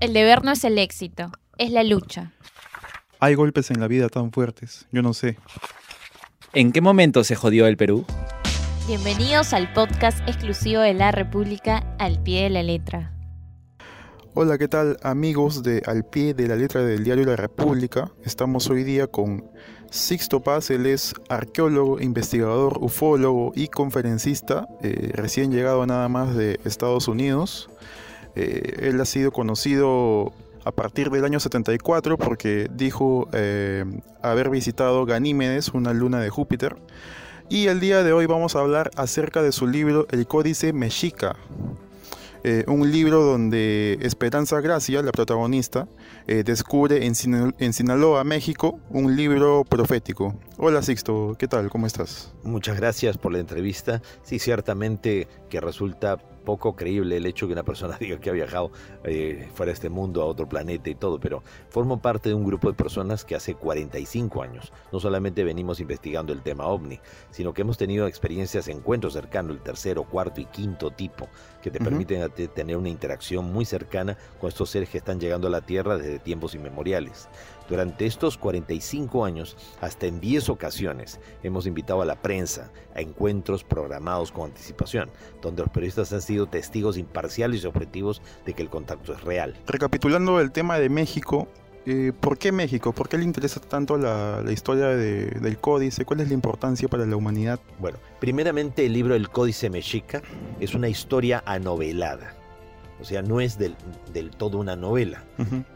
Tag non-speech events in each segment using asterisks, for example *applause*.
El deber no es el éxito, es la lucha. Hay golpes en la vida tan fuertes, yo no sé. ¿En qué momento se jodió el Perú? Bienvenidos al podcast exclusivo de la República Al Pie de la Letra. Hola, ¿qué tal amigos de Al Pie de la Letra del diario La República? Estamos hoy día con Sixto Paz, él es arqueólogo, investigador, ufólogo y conferencista, eh, recién llegado nada más de Estados Unidos. Eh, él ha sido conocido a partir del año 74 porque dijo eh, haber visitado Ganímedes, una luna de Júpiter. Y el día de hoy vamos a hablar acerca de su libro El Códice Mexica. Eh, un libro donde Esperanza Gracia, la protagonista, eh, descubre en, en, Sinaloa, México, un libro profético. Hola Sixto, ¿qué tal? ¿Cómo estás? Muchas gracias por la entrevista. Sí, ciertamente que resulta poco creíble el hecho que una persona *laughs* diga que ha viajado eh, fuera de este mundo a otro planeta y todo, pero formo parte de un grupo de personas que hace 45 años no solamente venimos investigando el tema ovni, sino que hemos tenido experiencias, encuentros cercanos, el tercero, cuarto y quinto tipo, que te permiten tener una interacción muy cercana con estos seres que están llegando a la Tierra desde tiempos inmemoriales. Durante estos 45 años, hasta en 10 ocasiones, hemos invitado a la prensa a encuentros programados con anticipación, donde los periodistas han sido testigos imparciales y objetivos de que el contacto es real. Recapitulando el tema de México, eh, ¿por qué México? ¿Por qué le interesa tanto la, historia del códice? ¿Cuál es la importancia para la humanidad? Bueno, primeramente el libro El Códice Mexica es una historia anovelada o sea, no es del, todo una novela.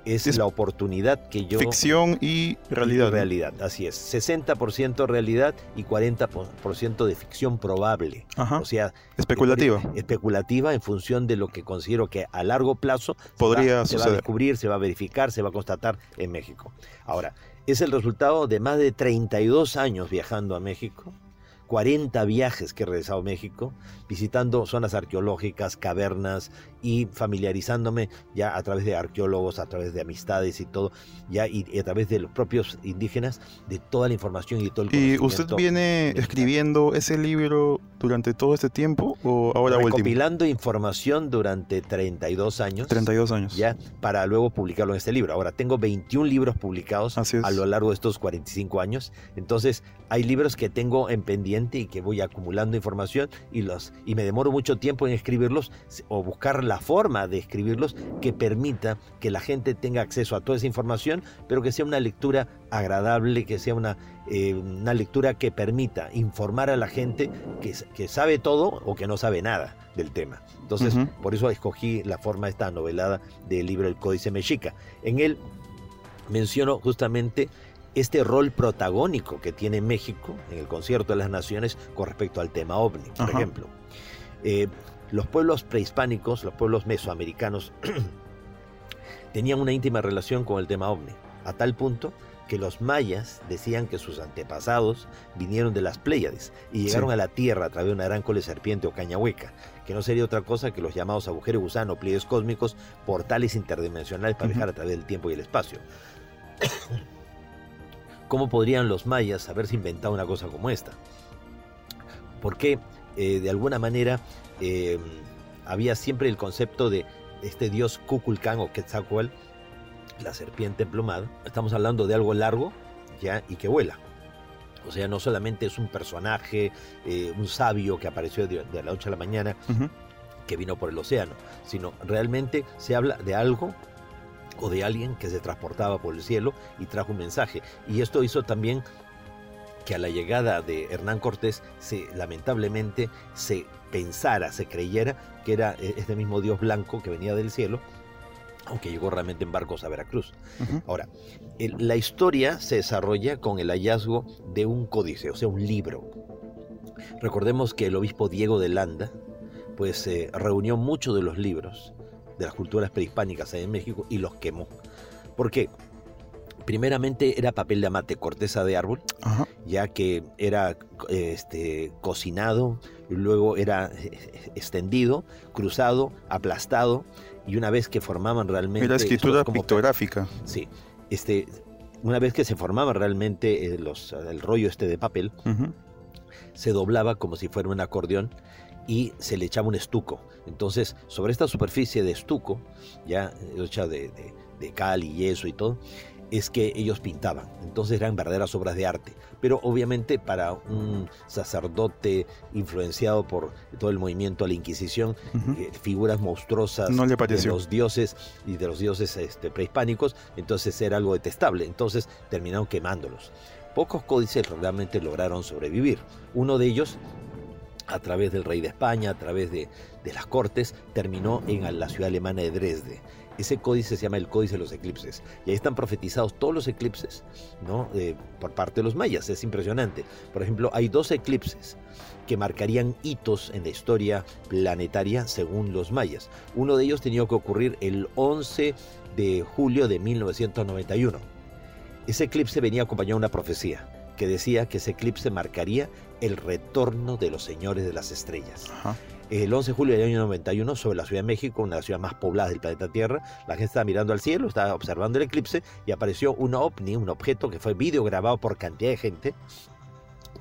es, la oportunidad que yo... Ficción y realidad. realidad, así es. 60% realidad y 40% de ficción probable. O sea... Especulativa. especulativa en función de lo que considero que a largo plazo Podría se va a descubrir, se va a verificar, se va a constatar en México. Ahora, es el resultado de más de 32 años viajando a México 40 viajes que he regresado a México, visitando zonas arqueológicas, cavernas y familiarizándome ya a través de arqueólogos, a través de amistades y todo, ya y, a través de los propios indígenas, de toda la información y todo el ¿Y usted viene escribiendo ese libro durante todo este tiempo o ahora Recopilando información durante 32 años. 32 años. Ya, para luego publicarlo en este libro. Ahora, tengo 21 libros publicados a lo largo de estos 45 años. Entonces, hay libros que tengo en pendiente y que voy acumulando información y, los, y me demoro mucho tiempo en escribirlos o buscar la forma de escribirlos que permita que la gente tenga acceso a toda esa información, pero que sea una lectura agradable, que sea una, eh, una lectura que permita informar a la gente que, que, sabe todo o que no sabe nada del tema. Entonces, por eso escogí la forma esta novelada del libro El Códice Mexica. En él menciono justamente este rol protagónico que tiene México en el concierto de las naciones con respecto al tema ovni, por ejemplo. Eh, los pueblos prehispánicos, los pueblos mesoamericanos, *clears throat* tenían una íntima relación con el tema ovni, a tal punto que los mayas decían que sus antepasados vinieron de las Pléyades y llegaron a la Tierra a través de una gran cole serpiente o caña hueca, que no sería otra cosa que los llamados agujeros gusano, pliegues cósmicos, portales interdimensionales para viajar a través del tiempo y el espacio. ¿Cómo podrían los mayas haberse inventado una cosa como esta? Porque eh, de alguna manera eh, había siempre el concepto de este dios Kukulkan o Quetzalcoatl, la serpiente emplumada. Estamos hablando de algo largo ya y que vuela. O sea, no solamente es un personaje, eh, un sabio que apareció de, la noche a la mañana, que vino por el océano, sino realmente se habla de algo o de alguien que se transportaba por el cielo y trajo un mensaje. Y esto hizo también que a la llegada de Hernán Cortés se lamentablemente se pensara, se creyera que era e-, este mismo Dios blanco que venía del cielo, aunque llegó realmente en barcos a Veracruz. Ahora, la historia se desarrolla con el hallazgo de un códice, o sea, un libro. Recordemos que el obispo Diego de Landa, pues eh, reunió muchos de los libros de las culturas prehispánicas en México y los quemó. ¿Por qué? Primeramente era papel de amate, corteza de árbol, ya que era este, cocinado, luego era eh, extendido, cruzado, aplastado, y una vez que formaban realmente... Era escritura pictográfica. Sí, este, una vez que se formaba realmente eh, los, el rollo este de papel, se doblaba como si fuera un acordeón y se le echaba un estuco. Entonces, sobre esta superficie de estuco, ya hecha de, de, de cal y yeso y todo, es que ellos pintaban. Entonces eran verdaderas obras de arte. Pero obviamente para un sacerdote influenciado por todo el movimiento a la Inquisición, eh, figuras monstruosas No le de los dioses y de los dioses este, prehispánicos, entonces era algo detestable. Entonces terminaron quemándolos. Pocos códices realmente lograron sobrevivir. Uno de ellos a través del rey de España, a través de, las cortes, terminó en la ciudad alemana de Dresde. Ese códice se llama el Códice de los Eclipses. Y ahí están profetizados todos los eclipses ¿no? Eh, por parte de los mayas. Es impresionante. Por ejemplo, hay dos eclipses que marcarían hitos en la historia planetaria según los mayas. Uno de ellos tenía que ocurrir el 11 de julio de 1991. Ese eclipse venía acompañado de una profecía que decía que ese eclipse marcaría el retorno de los señores de las estrellas. Ajá. El 11 de julio del año 91, sobre la Ciudad de México, una de las ciudades más pobladas del planeta Tierra, la gente estaba mirando al cielo, estaba observando el eclipse y apareció un ovni, un objeto que fue video grabado por cantidad de gente.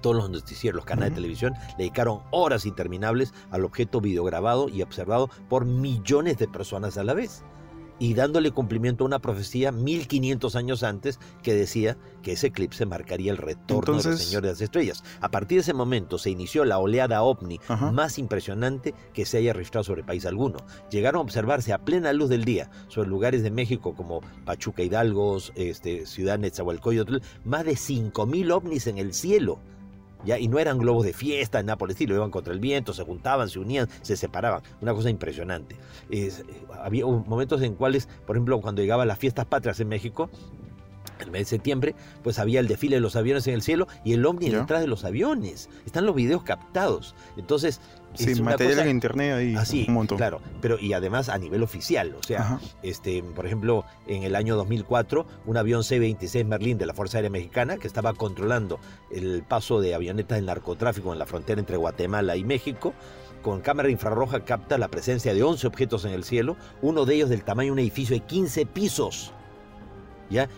Todos los noticieros, los canales de televisión le dedicaron horas interminables al objeto videograbado y observado por millones de personas a la vez y dándole cumplimiento a una profecía 1500 años antes que decía que ese eclipse marcaría el retorno de los Entonces- señores de las estrellas. A partir de ese momento se inició la oleada ovni Ajá. más impresionante que se haya registrado sobre país alguno. Llegaron a observarse a plena luz del día sobre lugares de México como Pachuca Hidalgos, este, Ciudad Netzahualcoyotl, más de 5000 ovnis en el cielo. Ya, y no eran globos de fiesta, nada por el estilo, iban contra el viento, se juntaban, se unían, se separaban. Una cosa impresionante. Es, eh, había momentos en cuales, por ejemplo, cuando llegaban las fiestas patrias en México, el mes de septiembre, pues había el desfile de los aviones en el cielo y el ovni Ya. detrás de los aviones. Están los videos captados. Entonces, es Sí, material cosa en internet ahí así, un montón. claro, pero y además a nivel oficial, o sea, Ajá. este, por ejemplo, en el año 2004, un avión C-26 Merlín de la Fuerza Aérea Mexicana que estaba controlando el paso de avionetas del narcotráfico en la frontera entre Guatemala y México, con cámara infrarroja capta la presencia de 11 objetos en el cielo, uno de ellos del tamaño de un edificio de 15 pisos.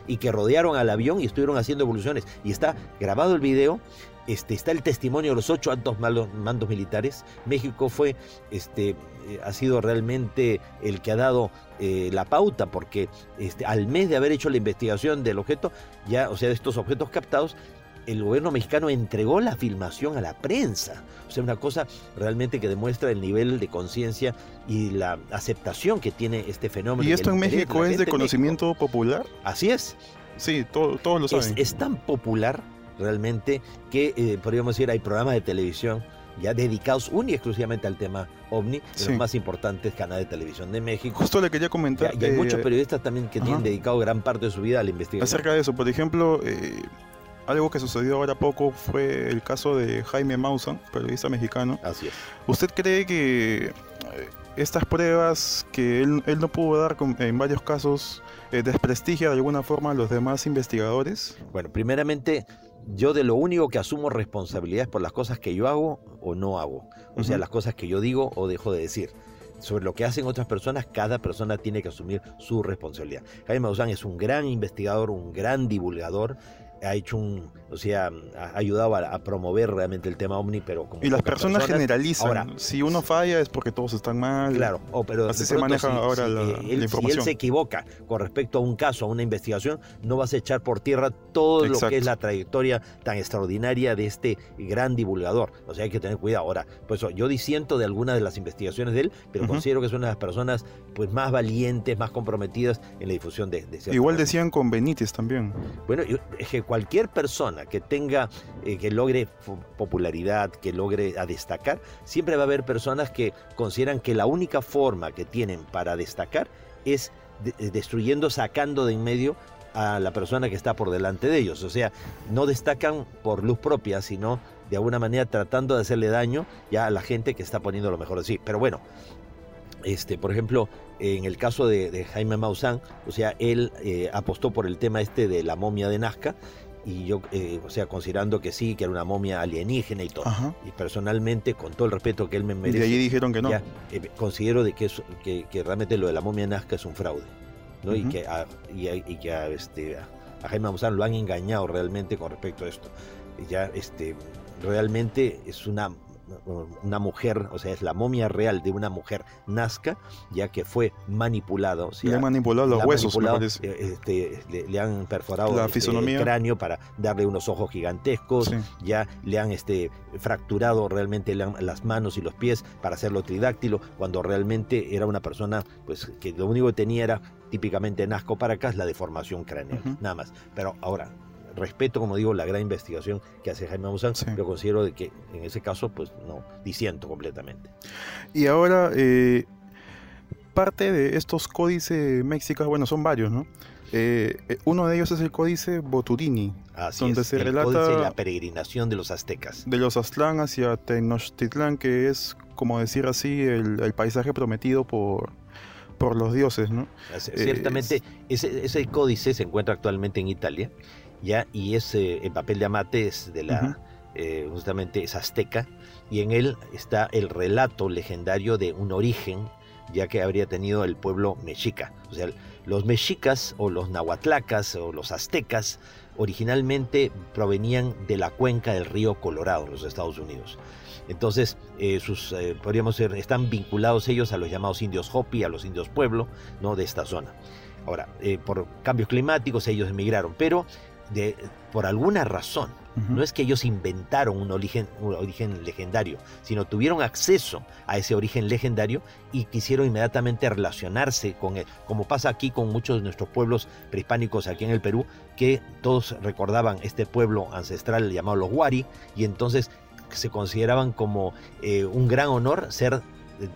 Y que rodearon al avión y estuvieron haciendo evoluciones. Y está grabado el video, este, está el testimonio de los ocho altos mandos militares. México fue, este, eh, ha sido realmente el que ha dado eh, la pauta, porque este, al mes de haber hecho la investigación del objeto, ya, o sea, de estos objetos captados, el gobierno mexicano entregó la filmación a la prensa. O sea, una cosa realmente que demuestra el nivel de conciencia y la aceptación que tiene este fenómeno. ¿Y esto en México es de México. conocimiento popular? Así es. Sí, todo- todos lo saben. es tan popular realmente que eh, podríamos decir hay programas de televisión ya dedicados únicamente y exclusivamente al tema ovni, de Sí. los más importantes canales de televisión de México. Justo le quería Ya- comentar y hay eh, muchos periodistas también que ajá. tienen dedicado gran parte de su vida a la investigación. acerca de eso. Por ejemplo, eh, algo que sucedió ahora poco fue el caso de Jaime Maussan, periodista mexicano. Así es. ¿Usted cree que eh, estas pruebas que él, él no pudo dar en varios casos eh, desprestigia de alguna forma a los demás investigadores? Bueno, primeramente, yo de lo único que asumo responsabilidad es por las cosas que yo hago o no hago. O sea, las cosas que yo digo o dejo de decir. Sobre lo que hacen otras personas, cada persona tiene que asumir su responsabilidad. Jaime Maussan es un gran investigador, un gran divulgador. Ha hecho un, o sea, ha ayudado a, a promover realmente el tema OVNI, pero como Y las personas generalizan. Ahora, si uno falla es porque todos están mal. Claro, o pero Así se maneja si- ahora si, la- eh, la él, si él información. se equivoca con respecto a un caso, a una investigación, no vas a echar por tierra todo lo que es la trayectoria tan extraordinaria de este gran divulgador. O sea, hay que tener cuidado. Ahora, pues yo disiento de algunas de las investigaciones de él, pero considero que es una de las personas pues más valientes, más comprometidas en la difusión de, de Igual decían con Benítez también. Bueno, es que cualquier persona que tenga, eh, que logre popularidad, que logre a destacar, siempre va a haber personas que consideran que la única forma que tienen para destacar es de- eh, destruyendo, sacando de en medio a la persona que está por delante de ellos. O sea, no destacan por luz propia, sino de alguna manera tratando de hacerle daño ya a la gente que está poniendo lo mejor de sí. Pero bueno, este, por ejemplo, en el caso de, de Jaime Maussan, o sea, él eh, apostó por el tema este de la momia de Nazca, y yo, eh, o sea, considerando que sí, que era una momia alienígena y todo. Ajá. Y personalmente, con todo el respeto que él me Y merece, de allí dijeron que no. ya, eh, considero de que, es- que, que realmente lo de la momia de Nazca es un fraude, ¿no? Y que, a, y, a- y que a, este, a, Jaime Maussan lo han engañado realmente con respecto a esto. Y Ya, este, realmente es una una mujer, o sea, es la momia real de una mujer nazca, ya que fue manipulada. O sea, le han manipulado los huesos, este, le, han perforado la el cráneo para darle unos ojos gigantescos, ya le han este, fracturado realmente las manos y los pies para hacerlo tridáctilo, cuando realmente era una persona pues que lo único que tenía era típicamente Nazco para acá, es la deformación craneal, nada más. Pero ahora, respeto, como digo, la gran investigación que hace Jaime Maussan, pero considero de que en ese caso, pues no, disiento completamente. Y ahora, eh, parte de estos códices mexicas, bueno, son varios, ¿no? Eh, eh, uno de ellos es el códice Boturini, donde se relata la peregrinación de los aztecas. De los Aztlán hacia Tenochtitlán, que es, como decir así, el, paisaje prometido por, por los dioses, ¿no? Ciertamente, ese, ese, códice se encuentra actualmente en Italia ¿ya? y es el papel de Amate es de la, eh, justamente es azteca, y en él está el relato legendario de un origen, ya que habría tenido el pueblo mexica. O sea, los mexicas o los nahuatlacas o los aztecas originalmente provenían de la cuenca del río Colorado, en los Estados Unidos. Entonces, eh, sus, eh, podríamos ser, están vinculados ellos a los llamados indios Hopi, a los indios pueblo, ¿no? De esta zona. Ahora, por cambios climáticos ellos emigraron, pero por alguna razón, no es que ellos inventaron un origen, un origen legendario, sino tuvieron acceso a ese origen legendario y quisieron inmediatamente relacionarse con él, como pasa aquí con muchos de nuestros pueblos prehispánicos aquí en el Perú, que todos recordaban este pueblo ancestral llamado los Huari, y entonces se consideraban como eh, un gran honor ser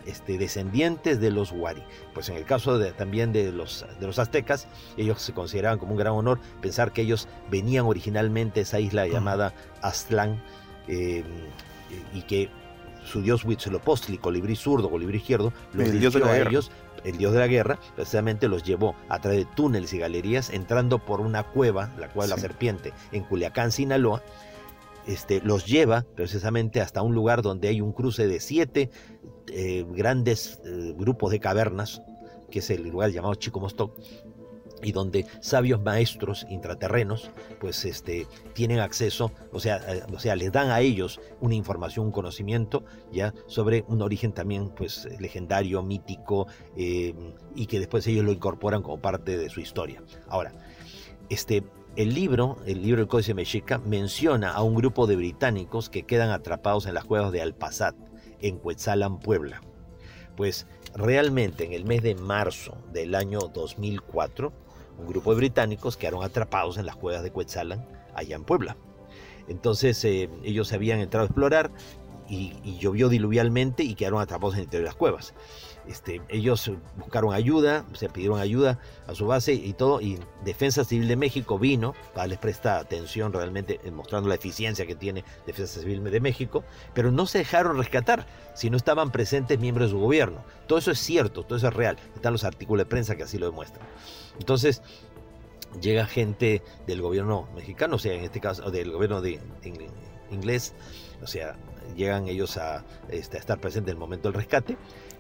este, descendientes de los Huari. Pues en el caso de, también de los, de los aztecas, ellos se consideraban como un gran honor pensar que ellos venían originalmente de esa isla llamada Aztlán em, y que su dios Huitzilopochtli, colibrí zurdo, colibrí izquierdo, los el dios de a ellos, el dios de la guerra, precisamente los llevó a través de túneles y galerías, entrando por una cueva, la cueva de la serpiente, en Culiacán, Sinaloa, este, los lleva precisamente hasta un lugar donde hay un cruce de siete eh, grandes eh, grupos de cavernas, que es el lugar llamado Chico Mostoc, y donde sabios maestros intraterrenos pues este tienen acceso o sea eh, o sea les dan a ellos una información un conocimiento ya sobre un origen también pues legendario mítico y que después ellos lo incorporan como parte de su historia. Ahora este el libro, el libro del Códice Mexica, menciona a un grupo de británicos que quedan atrapados en las cuevas de Alpazat, en Cuetzalan, Puebla. Pues realmente en el mes de marzo del año 2004, un grupo de británicos quedaron atrapados en las cuevas de Cuetzalan, allá en Puebla. Entonces eh, ellos habían entrado a explorar y, llovió diluvialmente y quedaron atrapados en el interior de las cuevas. Este, ellos buscaron ayuda, se pidieron ayuda a su base y todo, y Defensa Civil de México vino, para les presta atención realmente, eh, mostrando la eficiencia que tiene Defensa Civil de México, pero no se dejaron rescatar si no estaban presentes miembros de su gobierno. Todo eso es cierto, todo eso es real, están los artículos de prensa que así lo demuestran. Entonces, llega gente del gobierno mexicano, o sea, en este caso, del gobierno de, inglés, o sea, llegan ellos a, este, a estar presentes en el momento del rescate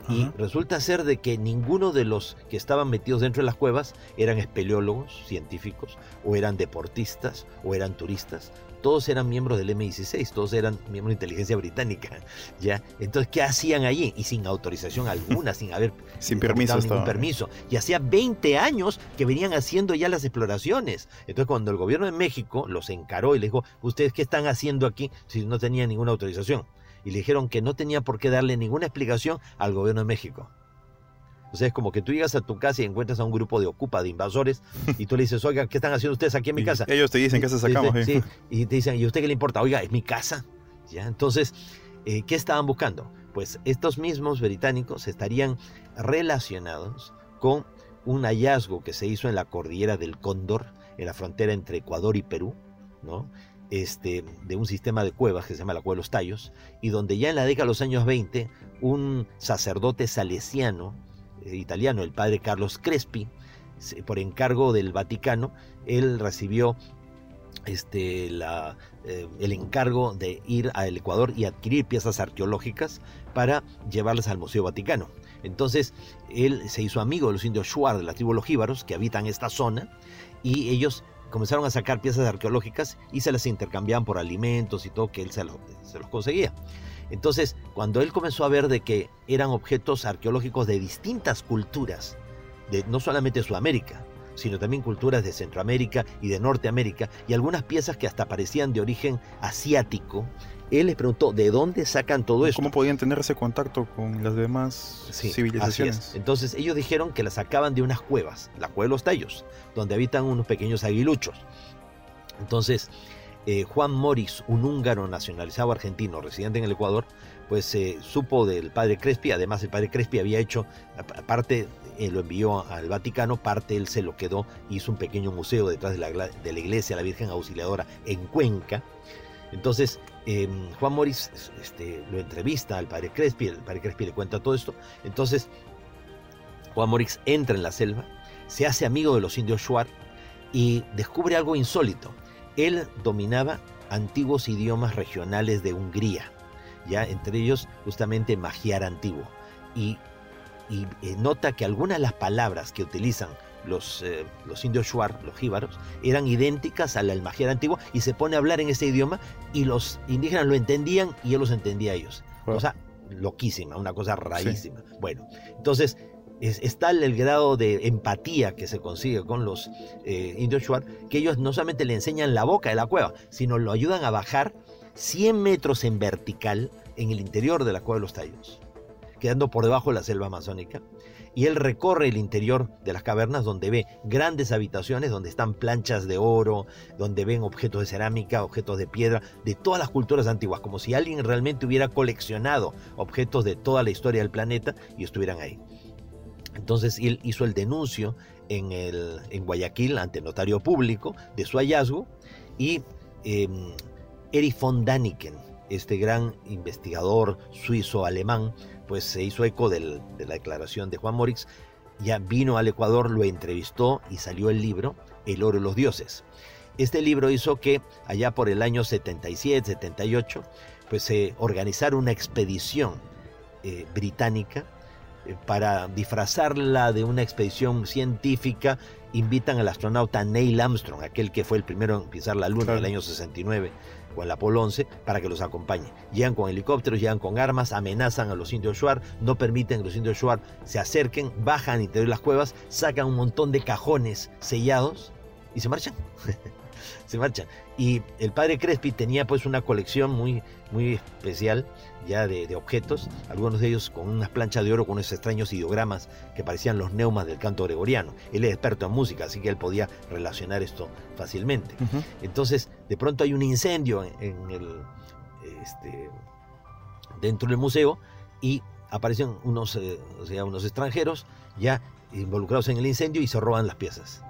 y resulta ser de que ninguno de los que estaban metidos dentro de las cuevas eran espeleólogos, científicos, o eran deportistas, o eran turistas. Todos eran miembros del M16, todos eran miembros de inteligencia británica. ¿ya? Entonces, ¿qué hacían allí? Y sin autorización *laughs* alguna, sin haber sin permiso ningún permiso. Y hacía 20 años que venían haciendo ya las exploraciones. Entonces, cuando el gobierno de México los encaró y les dijo, ¿ustedes qué están haciendo aquí si no tenían ninguna autorización? y le dijeron que no tenía por qué darle ninguna explicación al gobierno de México. O sea, es como que tú llegas a tu casa y encuentras a un grupo de ocupa, de invasores, y tú le dices, oiga, ¿qué están haciendo ustedes aquí en mi casa? ellos te dicen, que se sacamos? Sí, y te dicen, ¿y a usted qué le importa? Oiga, es mi casa. ¿Ya? Entonces, eh, ¿qué estaban buscando? Pues estos mismos británicos estarían relacionados con un hallazgo que se hizo en la cordillera del Cóndor, en la frontera entre Ecuador y Perú, ¿no? este, de un sistema de cuevas que se llama la Cueva de los Tallos, y donde ya en la década de los años 20, un sacerdote salesiano italiano, el padre Carlos Crespi, por encargo del Vaticano, él recibió este, eh, el encargo de ir al Ecuador y adquirir piezas arqueológicas para llevarlas al Museo Vaticano. Entonces, él se hizo amigo de los indios Shuar de la tribu Los Jíbaros, que habitan esta zona, y ellos comenzaron a sacar piezas arqueológicas y se las intercambiaban por alimentos y todo que él se, los conseguía. Entonces, cuando él comenzó a ver de que eran objetos arqueológicos de distintas culturas, de no solamente Sudamérica, sino también culturas de Centroamérica y de Norteamérica, y algunas piezas que hasta parecían de origen asiático, él les preguntó de dónde sacan todo esto. ¿Cómo podían tener ese contacto con las demás Sí, civilizaciones? así es. Entonces ellos dijeron que la sacaban de unas cuevas, la cueva de los tallos, donde habitan unos pequeños aguiluchos. Entonces, eh, Juan Moris, un húngaro nacionalizado argentino, residente en el Ecuador, pues eh, supo del padre Crespi, además el padre Crespi había hecho, aparte eh, lo envió al Vaticano, parte él se lo quedó, hizo un pequeño museo detrás de la, de la iglesia, la Virgen Auxiliadora, en Cuenca. Entonces, eh, Juan Moris este, lo entrevista al padre Crespi, el padre Crespi le cuenta todo esto. Entonces, Juan Moris entra en la selva, se hace amigo de los indios Shuar y descubre algo insólito. Él dominaba antiguos idiomas regionales de Hungría, ya entre ellos justamente magiar antiguo. Y, y, eh, nota que algunas de las palabras que utilizan los, eh, los indios Shuar, los jíbaros, eran idénticas al del magiar antiguo y se pone a hablar en ese idioma y los indígenas lo entendían y él los entendía a ellos. Wow. Cosa loquísima, una cosa rarísima. Bueno, entonces es, es tal el grado de empatía que se consigue con los eh, indios Shuar que ellos no solamente le enseñan la boca de la cueva, sino lo ayudan a bajar 100 metros en vertical en el interior de la cueva de los tallos, quedando por debajo de la selva amazónica. Y él recorre el interior de las cavernas donde ve grandes habitaciones, donde están planchas de oro, donde ven objetos de cerámica, objetos de piedra, de todas las culturas antiguas, como si alguien realmente hubiera coleccionado objetos de toda la historia del planeta y estuvieran ahí. Entonces él hizo el denuncio en, el, en Guayaquil ante notario público de su hallazgo y eh, Erich von Daniken, este gran investigador suizo-alemán, pues se hizo eco de la declaración de Juan Morix, ya vino al Ecuador, lo entrevistó y salió el libro El oro de los dioses. Este libro hizo que allá por el año 77, 78, pues se organizara una expedición eh, británica para disfrazarla de una expedición científica, invitan al astronauta Neil Armstrong, aquel que fue el primero en pisar la Luna Claro. en el año 69, o el Apolo 11, para que los acompañe. Llegan con helicópteros, llegan con armas, amenazan a los indios Shuar, no permiten que los indios Shuar se acerquen, bajan al interior de las cuevas, sacan un montón de cajones sellados y se marchan. *laughs* se marchan. Y el padre Crespi tenía pues una colección muy, muy especial ya de, de objetos, algunos de ellos con unas planchas de oro con unos extraños ideogramas que parecían los neumas del canto gregoriano. Él es experto en música, así que él podía relacionar esto fácilmente. Entonces, de pronto hay un incendio en, en el, este, dentro del museo y aparecen unos, eh, o sea, unos extranjeros ya involucrados en el incendio y se roban las piezas.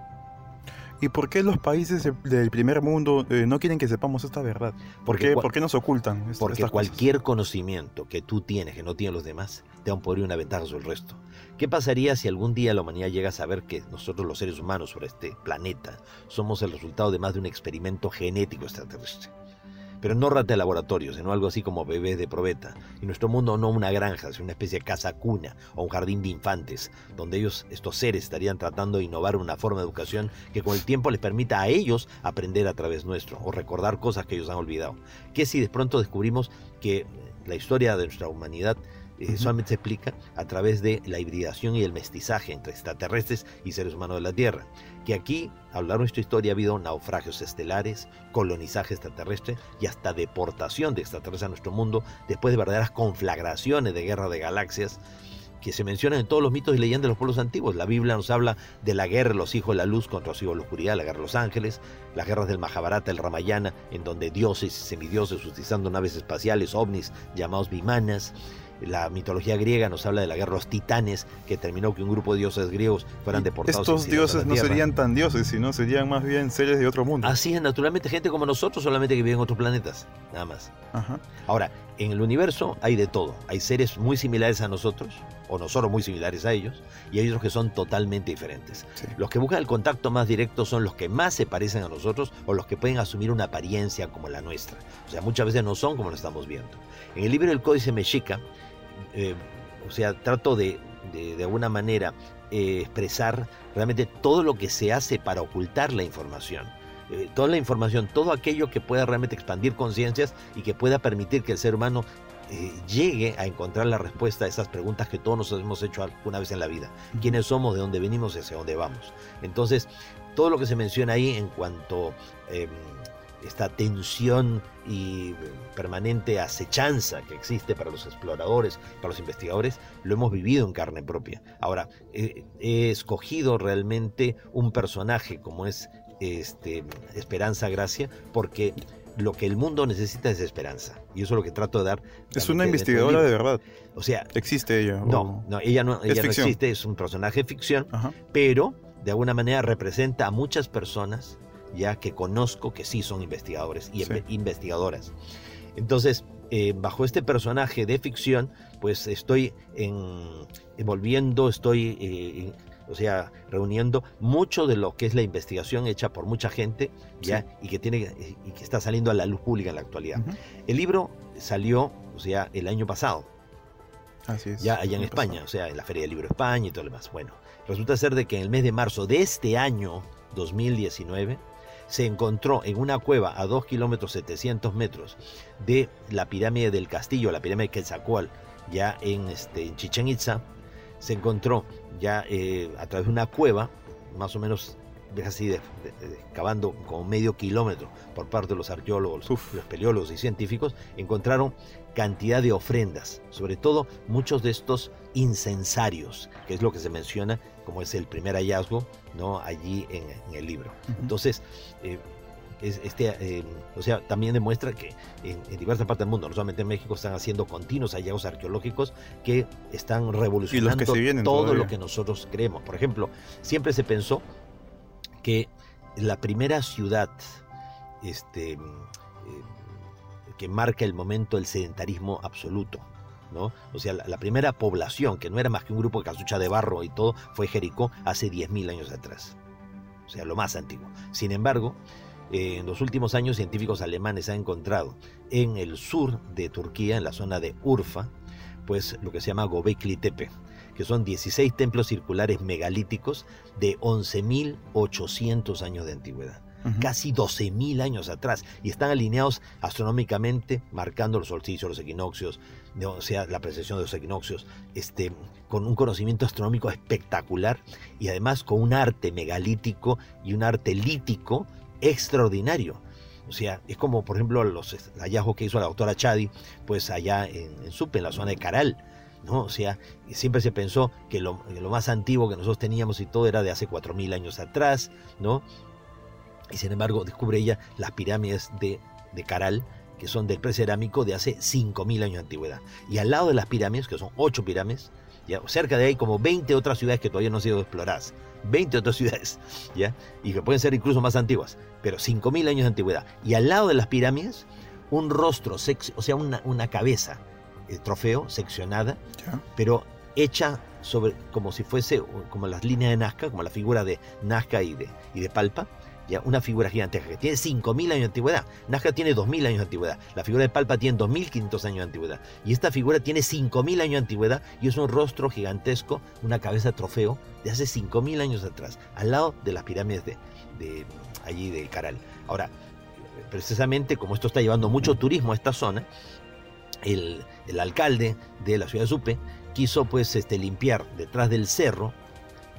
¿Y por qué los países de- del primer mundo eh, no quieren que sepamos esta verdad? ¿Por Porque qué, por qué nos ocultan est- Porque estas cosas? cualquier conocimiento que tú tienes que no tienen los demás te da un poder y una ventaja sobre el resto. ¿Qué pasaría si algún día la humanidad llega a saber que nosotros los seres humanos sobre este planeta somos el resultado de más de un experimento genético extraterrestre? Pero no rata de laboratorio, sino algo así como bebés de probeta. Y nuestro mundo no una granja, sino una especie de casa cuna o un jardín de infantes, donde ellos, estos seres, estarían tratando de innovar una forma de educación que con el tiempo les permita a ellos aprender a través nuestro o recordar cosas que ellos han olvidado. ¿Qué si de pronto descubrimos que la historia de nuestra humanidad eh, solamente se explica a través de la hibridación y el mestizaje entre extraterrestres y seres humanos de la Tierra? Que aquí, a lo largo de nuestra historia, ha habido naufragios estelares, colonizaje extraterrestre y hasta deportación de extraterrestres a nuestro mundo después de verdaderas conflagraciones de guerra de galaxias que se mencionan en todos los mitos y leyendas de los pueblos antiguos. La Biblia nos habla de la guerra de los hijos de la luz contra los hijos de la oscuridad, la guerra de los ángeles, las guerras del Mahabharata, el Ramayana, en donde dioses y semidioses utilizando naves espaciales, ovnis llamados vimanas. La mitología griega nos habla de la guerra de los titanes, que terminó que un grupo de dioses griegos fueran deportados. Estos dioses no serían tan dioses, sino serían más bien seres de otro mundo. Así es, naturalmente, gente como nosotros, solamente que vive en otros planetas, nada más. Ajá. Ahora, en el universo hay de todo. Hay seres muy similares a nosotros, o nosotros muy similares a ellos, y hay otros que son totalmente diferentes. Sí. Los que buscan el contacto más directo son los que más se parecen a nosotros o los que pueden asumir una apariencia como la nuestra. O sea, muchas veces no son como lo estamos viendo. En el libro del Códice Mexica, eh, o sea, trato de, de, de alguna manera eh, expresar realmente todo lo que se hace para ocultar la información. Eh, toda la información, todo aquello que pueda realmente expandir conciencias y que pueda permitir que el ser humano eh, llegue a encontrar la respuesta a esas preguntas que todos nos hemos hecho alguna vez en la vida. ¿Quiénes somos? ¿De dónde venimos? ¿Y hacia dónde vamos? Entonces, todo lo que se menciona ahí en cuanto a em, esta tensión y permanente acechanza que existe para los exploradores, para los investigadores, lo hemos vivido en carne propia. Ahora, he escogido realmente un personaje como es este, Esperanza Gracia, porque lo que el mundo necesita es esperanza. Y eso es lo que trato de dar. Es una investigadora de verdad. O sea, ¿existe ella? No, no, ella no, ella no existe, es un personaje de ficción, pero de alguna manera representa a muchas personas ya que conozco que sí son investigadores y investigadoras. Entonces, eh, bajo este personaje de ficción, pues estoy envolviendo, estoy eh, o sea, reuniendo mucho de lo que es la investigación hecha por mucha gente, ¿ya? Y, que tiene, y que está saliendo a la luz pública en la actualidad. El libro salió, o sea, el año pasado. Así es. Ya allá en España, o sea, en la Feria del Libro España y todo lo demás. Bueno, resulta ser de que en el mes de marzo de este año, 2019, se encontró en una cueva a 2 kilómetros 700 metros de la pirámide del castillo, la pirámide de Quetzalcoatl, ya en, este, en Chichen Itza, se encontró ya eh, a través de una cueva, más o menos así, de, cavando como medio kilómetro por parte de los arqueólogos, los peleólogos y científicos, encontraron cantidad de ofrendas, sobre todo muchos de estos incensarios, que es lo que se menciona como es el primer hallazgo ¿no? allí en, el libro. Entonces, eh, este, eh, o sea, también demuestra que en, diversas partes del mundo, no solamente en México, están haciendo continuos hallazgos arqueológicos que están revolucionando todo lo que nosotros creemos. Por ejemplo, siempre se pensó que la primera ciudad este, que marca el momento del sedentarismo absoluto, ¿no? O sea, la, primera población, que no era más que un grupo de casucha de barro y todo, fue Jericó hace 10.000 años atrás. O sea, lo más antiguo. Sin embargo, en los últimos años científicos alemanes han encontrado en el sur de Turquía, en la zona de Urfa, pues lo que se llama Gobekli Tepe, que son 16 templos circulares megalíticos de 11.800 años de antigüedad. Casi 12.000 años atrás y están alineados astronómicamente, marcando los solsticios, los equinoccios, o sea, la precesión de los equinoccios, este, con un conocimiento astronómico espectacular y además con un arte megalítico y un arte lítico extraordinario. O sea, es como, por ejemplo, los hallazgos que hizo la doctora Chadi, pues allá en, Supe, en la zona de Caral. ¿no? O sea, siempre se pensó que lo, más antiguo que nosotros teníamos y todo era de hace 4.000 años atrás, ¿no? Y sin embargo, descubre ella las pirámides de, de Caral, que son del precerámico de hace 5.000 años de antigüedad. Y al lado de las pirámides, que son 8 pirámides, ya, cerca de ahí como 20 otras ciudades que todavía no han sido exploradas. 20 otras ciudades, *laughs* ¿ya? Y que pueden ser incluso más antiguas, pero 5.000 años de antigüedad. Y al lado de las pirámides, un rostro, o sea, una, una cabeza, el trofeo, seccionada, pero hecha sobre, como si fuese, como las líneas de Nazca, como la figura de Nazca y de, y de Palpa, ya una figura gigantesca que tiene 5.000 años de antigüedad. Nazca tiene 2.000 años de antigüedad. La figura de Palpa tiene 2.500 años de antigüedad. Y esta figura tiene 5.000 años de antigüedad y es un rostro gigantesco, una cabeza trofeo de hace 5.000 años atrás, al lado de las pirámides de, de allí de Caral. Ahora, precisamente como esto está llevando mucho turismo a esta zona, el, el alcalde de la ciudad de Supe quiso pues este, limpiar detrás del cerro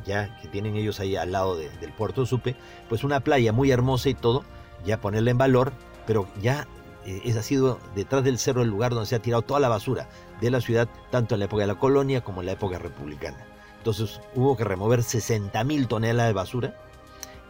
ya que tienen ellos ahí al lado del puerto de Supe, pues una playa muy hermosa y todo, ya ponerla en valor, pero ya eh, es ha sido detrás del cerro el lugar donde se ha tirado toda la basura de la ciudad, tanto en la época de la colonia como en la época republicana. Entonces hubo que remover 60 mil toneladas de basura.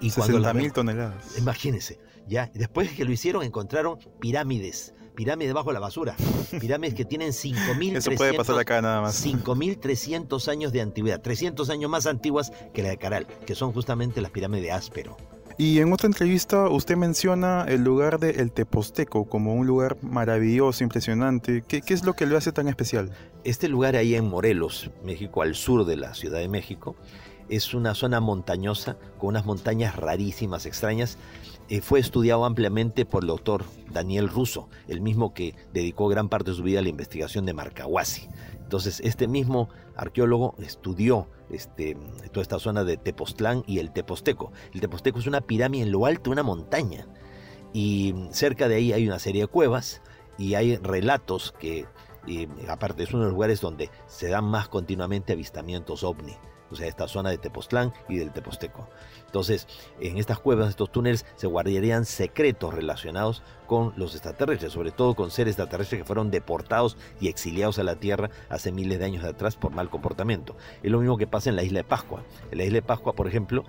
Y 60 mil toneladas. Imagínense, ya. Después que lo hicieron, encontraron pirámides pirámides bajo la basura. Pirámides que tienen 5.300 años de antigüedad, 300 años más antiguas que la de Caral, que son justamente las pirámides de Áspero. Y en otra entrevista usted menciona el lugar de El Teposteco como un lugar maravilloso, impresionante. ¿Qué, ¿Qué, es lo que lo hace tan especial? Este lugar ahí en Morelos, México, al sur de la Ciudad de México, es una zona montañosa con unas montañas rarísimas, extrañas, fue estudiado ampliamente por el doctor Daniel Russo, el mismo que dedicó gran parte de su vida a la investigación de Marcahuasi. Entonces, este mismo arqueólogo estudió este, toda esta zona de Tepoztlán y el Teposteco. El Teposteco es una pirámide en lo alto de una montaña y cerca de ahí hay una serie de cuevas y hay relatos que y aparte es uno de los lugares donde se dan más continuamente avistamientos ovni o sea, esta zona de Tepoztlán y del Teposteco. Entonces, en estas cuevas, estos túneles, se guardarían secretos relacionados con los extraterrestres, sobre todo con seres extraterrestres que fueron deportados y exiliados a la Tierra hace miles de años atrás por mal comportamiento. Es lo mismo que pasa en la isla de Pascua. En la isla de Pascua, por ejemplo,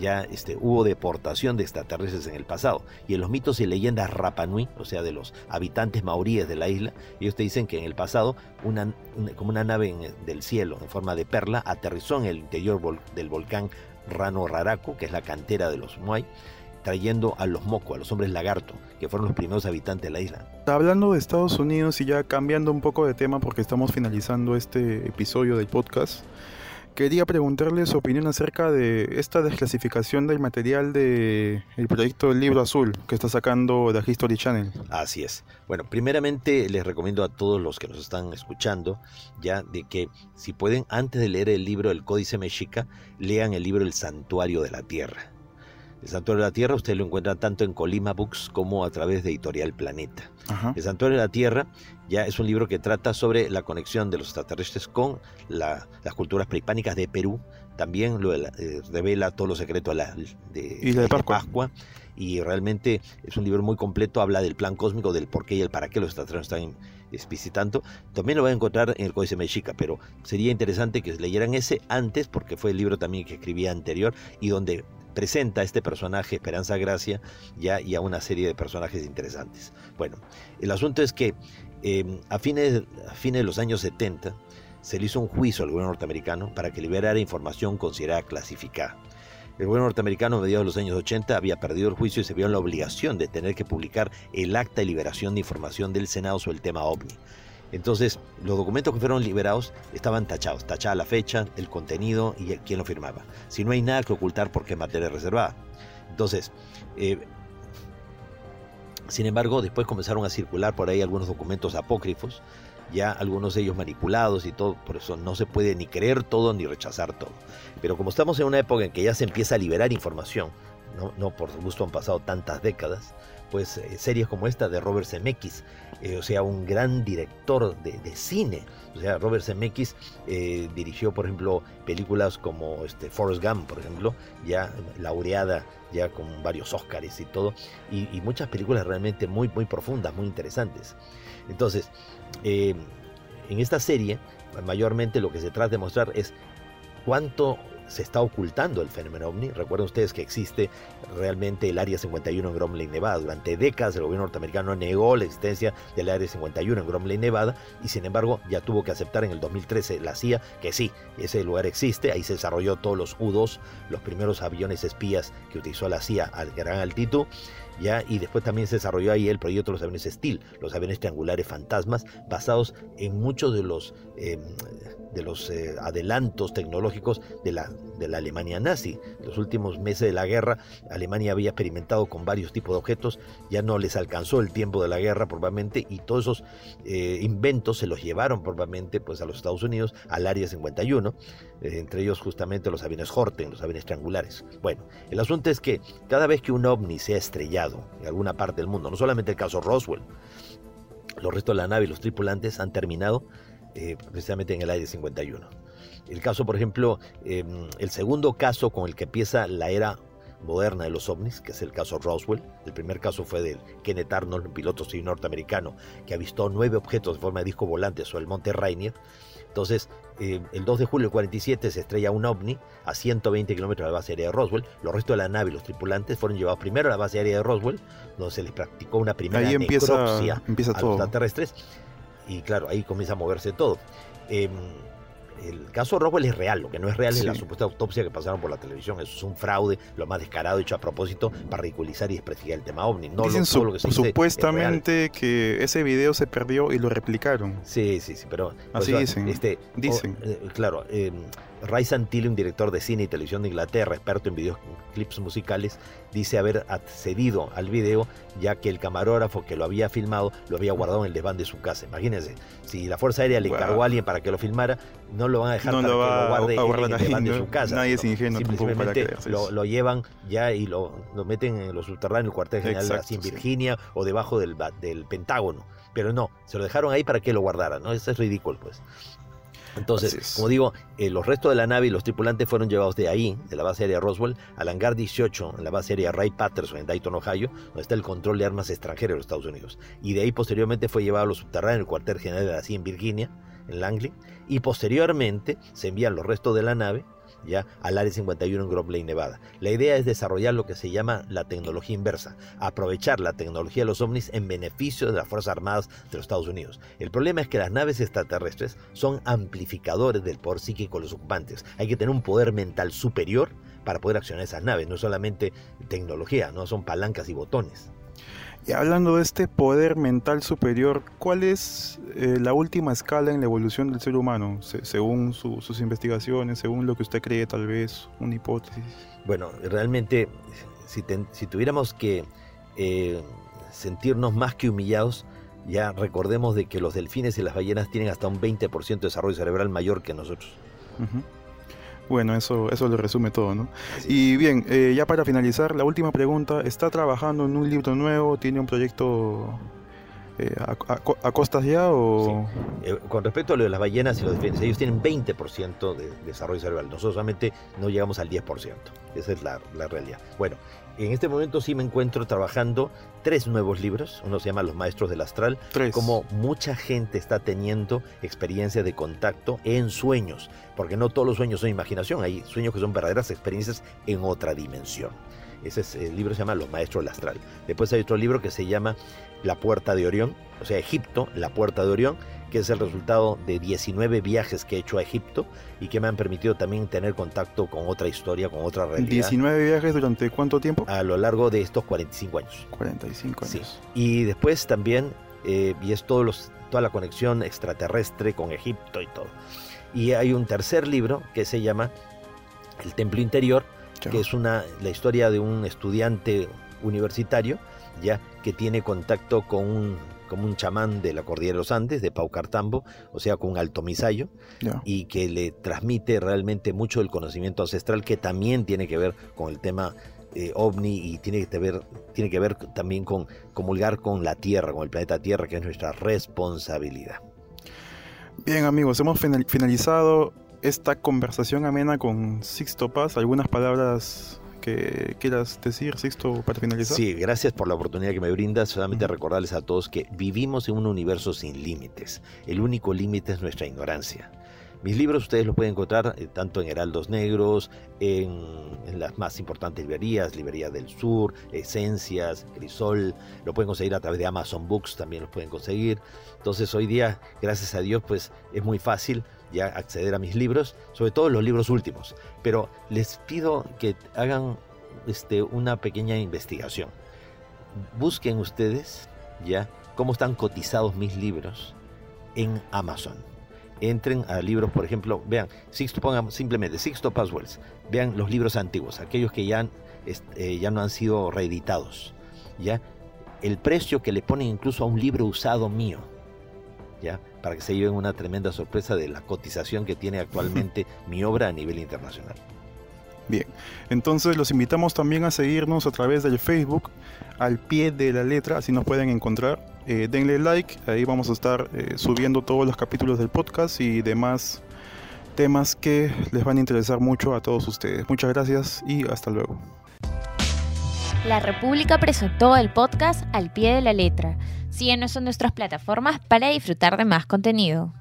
ya este, hubo deportación de extraterrestres en el pasado. Y en los mitos y leyendas Rapanui, o sea, de los habitantes maoríes de la isla, ellos te dicen que en el pasado, una, como una nave del cielo en forma de perla aterrizó en el interior del volcán Rano Raraku, que es la cantera de los Muay, trayendo a los Moco, a los hombres lagarto, que fueron los primeros habitantes de la isla. Hablando de Estados Unidos y ya cambiando un poco de tema porque estamos finalizando este episodio del podcast, quería preguntarle su opinión acerca de esta desclasificación del material del el proyecto del libro azul que está sacando The History Channel. Así es. Bueno, primeramente les recomiendo a todos los que nos están escuchando ya de que si pueden antes de leer el libro El Códice Mexica, lean el libro El Santuario de la Tierra. El Santuario de la Tierra usted lo encuentra tanto en Colima Books como a través de Editorial Planeta. El Santuario de la Tierra ya es un libro que trata sobre la conexión de los extraterrestres con las culturas prehispánicas de Perú. También lo, eh, revela todos los secretos de, la, de, Pascua. Y realmente es un libro muy completo, habla del plan cósmico, del por qué y el para qué los extraterrestres están explicitando. También lo van a encontrar en el Códice Mexica, pero sería interesante que leyeran ese antes, porque fue el libro también que escribía anterior y donde presenta a este personaje, Esperanza Gracia, ya y a una serie de personajes interesantes. Bueno, el asunto es que em, a, fines, a fines de los años 70 se le hizo un juicio al gobierno norteamericano para que liberara información considerada clasificada. El gobierno norteamericano a mediados de los años 80 había perdido el juicio y se vio en la obligación de tener que publicar el acta de liberación de información del Senado sobre el tema OVNI. Entonces, los documentos que fueron liberados estaban tachados, tachada la fecha, el contenido y quién lo firmaba. Si no hay nada que ocultar porque es materia reservada. Entonces, eh, sin embargo, después comenzaron a circular por ahí algunos documentos apócrifos, ya algunos de ellos manipulados y todo, por eso no se puede ni creer todo ni rechazar todo. Pero como estamos en una época en que ya se empieza a liberar información, no, no por gusto han pasado tantas décadas, pues series como esta de Robert Zemeckis, eh, o sea, un gran director de, cine. O sea, Robert Zemeckis eh, dirigió, por ejemplo, películas como este, Forrest Gump, por ejemplo, ya laureada ya con varios Oscars y todo, y, muchas películas realmente muy, muy profundas, muy interesantes. Entonces, en esta serie, mayormente lo que se trata de mostrar es cuánto se está ocultando el fenómeno ovni. Recuerden ustedes que existe realmente el Área 51 en Gromley, Nevada. Durante décadas el gobierno norteamericano negó la existencia del Área 51 en Gromley, Nevada, y sin embargo ya tuvo que aceptar en el 2013 la CIA que sí, ese lugar existe, ahí se desarrolló todos los U-2, los primeros aviones espías que utilizó la CIA a gran altitud. ¿Ya? y después también se desarrolló ahí el proyecto de los aviones Steel, los aviones triangulares fantasmas, basados en muchos de los em, de los eh, adelantos tecnológicos de la, de la Alemania nazi. En los últimos meses de la guerra, Alemania había experimentado con varios tipos de objetos, ya no les alcanzó el tiempo de la guerra probablemente, y todos esos eh, inventos se los llevaron probablemente pues, a los Estados Unidos, al Área 51, eh, entre ellos justamente los aviones Horten, los aviones triangulares. Bueno, el asunto es que cada vez que un ovni se ha estrellado en alguna parte del mundo, no solamente el caso Roswell, los restos de la nave y los tripulantes han terminado eh, precisamente en el aire 51. El caso, por ejemplo, em, el segundo caso con el que empieza la era moderna de los ovnis, que es el caso Roswell. El primer caso fue del Kenneth Arnold, un piloto civil norteamericano, que avistó nueve objetos de forma de disco volante sobre el monte Rainier. Entonces, eh, el 2 de julio del 47 se estrella un ovni a 120 kilómetros de la base aérea de Roswell. Los restos de la nave y los tripulantes fueron llevados primero a la base aérea de Roswell, donde se les practicó una primera Ahí empieza, necropsia empieza a los extraterrestres y claro, ahí comienza a moverse todo. Em, el caso Roswell es real, lo que no es real es la supuesta autopsia que pasaron por la televisión. Eso es un fraude, lo más descarado hecho a propósito para ridiculizar y desprestigiar el tema ovni. No Dicen lo, que supuestamente que ese video se perdió y lo replicaron. Sí, sí, sí, pero... Así dicen. Este, dicen. Eh, claro, eh, Ray Santilli, un director de cine y televisión de Inglaterra, experto en videoclips musicales, dice haber accedido al video ya que el camarógrafo que lo había filmado lo había guardado en el desván de su casa. Imagínense, si la Fuerza Aérea le encargó a alguien para que lo filmara, no lo van a dejar para que lo guarde en el desván de su casa. Nadie es ingenuo Simplemente lo, lo, llevan ya y lo, lo meten en los subterráneos, el cuartel general así en Virginia o debajo del, del Pentágono Pero no, se lo dejaron ahí para que lo guardaran, ¿no? Eso es ridículo, pues. Entonces, como digo, eh, los restos de la nave y los tripulantes fueron llevados de ahí, de la base aérea Roswell, al hangar 18, en la base aérea Ray Patterson, en Dayton, Ohio, donde está el control de armas extranjeras de los Estados Unidos. Y de ahí posteriormente fue llevado a los subterráneos, el cuartel general de la CIA en Virginia, en Langley, y posteriormente se envían los restos de la nave ya al área 51 en Grove Nevada. La idea es desarrollar lo que se llama la tecnología inversa, aprovechar la tecnología de los ovnis en beneficio de las Fuerzas Armadas de los Estados Unidos. El problema es que las naves extraterrestres son amplificadores del poder psíquico de los ocupantes. Hay que tener un poder mental superior para poder accionar esas naves, no solamente tecnología, no son palancas y botones. Y hablando de este poder mental superior, ¿cuál es eh, la última escala en la evolución del ser humano, según sus investigaciones, según lo que usted cree tal vez, una hipótesis? Bueno, realmente, si, tuviéramos que eh, sentirnos más que humillados, ya recordemos de que los delfines y las ballenas tienen hasta un 20% de desarrollo cerebral mayor que nosotros. Bueno, eso, eso lo resume todo, ¿no? Y bien, eh, ya para finalizar, la última pregunta, ¿está trabajando en un libro nuevo? ¿Tiene un proyecto eh, a, costas ya o...? Eh, con respecto a lo de las ballenas y los delfines, ellos tienen 20% de desarrollo cerebral, nosotros solamente no llegamos al 10%, esa es la, la realidad. Bueno, en este momento sí me encuentro trabajando tres nuevos libros. Uno se llama Los Maestros del Astral. Como mucha gente está teniendo experiencias de contacto en sueños. Porque no todos los sueños son imaginación. Hay sueños que son verdaderas experiencias en otra dimensión. Ese es, el libro se llama Los Maestros del Astral. Después hay otro libro que se llama La Puerta de Orión. O sea, Egipto, La Puerta de Orión que es el resultado de 19 viajes que he hecho a Egipto y que me han permitido también tener contacto con otra historia, con otra realidad. ¿19 viajes durante cuánto tiempo? A lo largo de estos 45 años. 45 años. Sí. Y después también, eh, y es todos los, toda la conexión extraterrestre con Egipto y todo. Y hay un tercer libro que se llama El Templo Interior, que es una, la historia de un estudiante universitario ya que tiene contacto con un como un chamán de la cordillera de los Andes, de Paucartambo, o sea, con un alto misayo, y que le transmite realmente mucho del conocimiento ancestral que también tiene que ver con el tema eh, ovni y tiene que, ver, tiene que ver también con comulgar con la Tierra, con el planeta Tierra, que es nuestra responsabilidad. Bien amigos, hemos finalizado esta conversación amena con Sixto Paz. ¿Algunas palabras que quieras decir, Sixto, para finalizar? Sí, gracias por la oportunidad que me brindas. Solamente recordarles a todos que vivimos en un universo sin límites. El único límite es nuestra ignorancia. Mis libros ustedes los pueden encontrar eh, tanto en Heraldos Negros, en, las más importantes librerías, Librería del Sur, Esencias, Crisol, lo pueden conseguir a través de Amazon Books, también los pueden conseguir. Entonces hoy día, gracias a Dios, pues es muy fácil ya acceder a mis libros, sobre todo los libros últimos. Pero les pido que hagan este, una pequeña investigación. Busquen ustedes ya cómo están cotizados mis libros en Amazon entren a libros, por ejemplo, vean, Sixto, pongan simplemente Sixto Passwells, vean los libros antiguos, aquellos que ya, eh, ya no han sido reeditados, ¿ya? El precio que le ponen incluso a un libro usado mío, ¿ya? Para que se lleven una tremenda sorpresa de la cotización que tiene actualmente *laughs* mi obra a nivel internacional. Bien, entonces los invitamos también a seguirnos a través del Facebook al pie de la letra, así nos pueden encontrar. Eh, denle like, ahí vamos a estar eh, subiendo todos los capítulos del podcast y demás temas que les van a interesar mucho a todos ustedes. Muchas gracias y hasta luego. La República presentó el podcast al pie de la letra. Síguenos en nuestras plataformas para disfrutar de más contenido.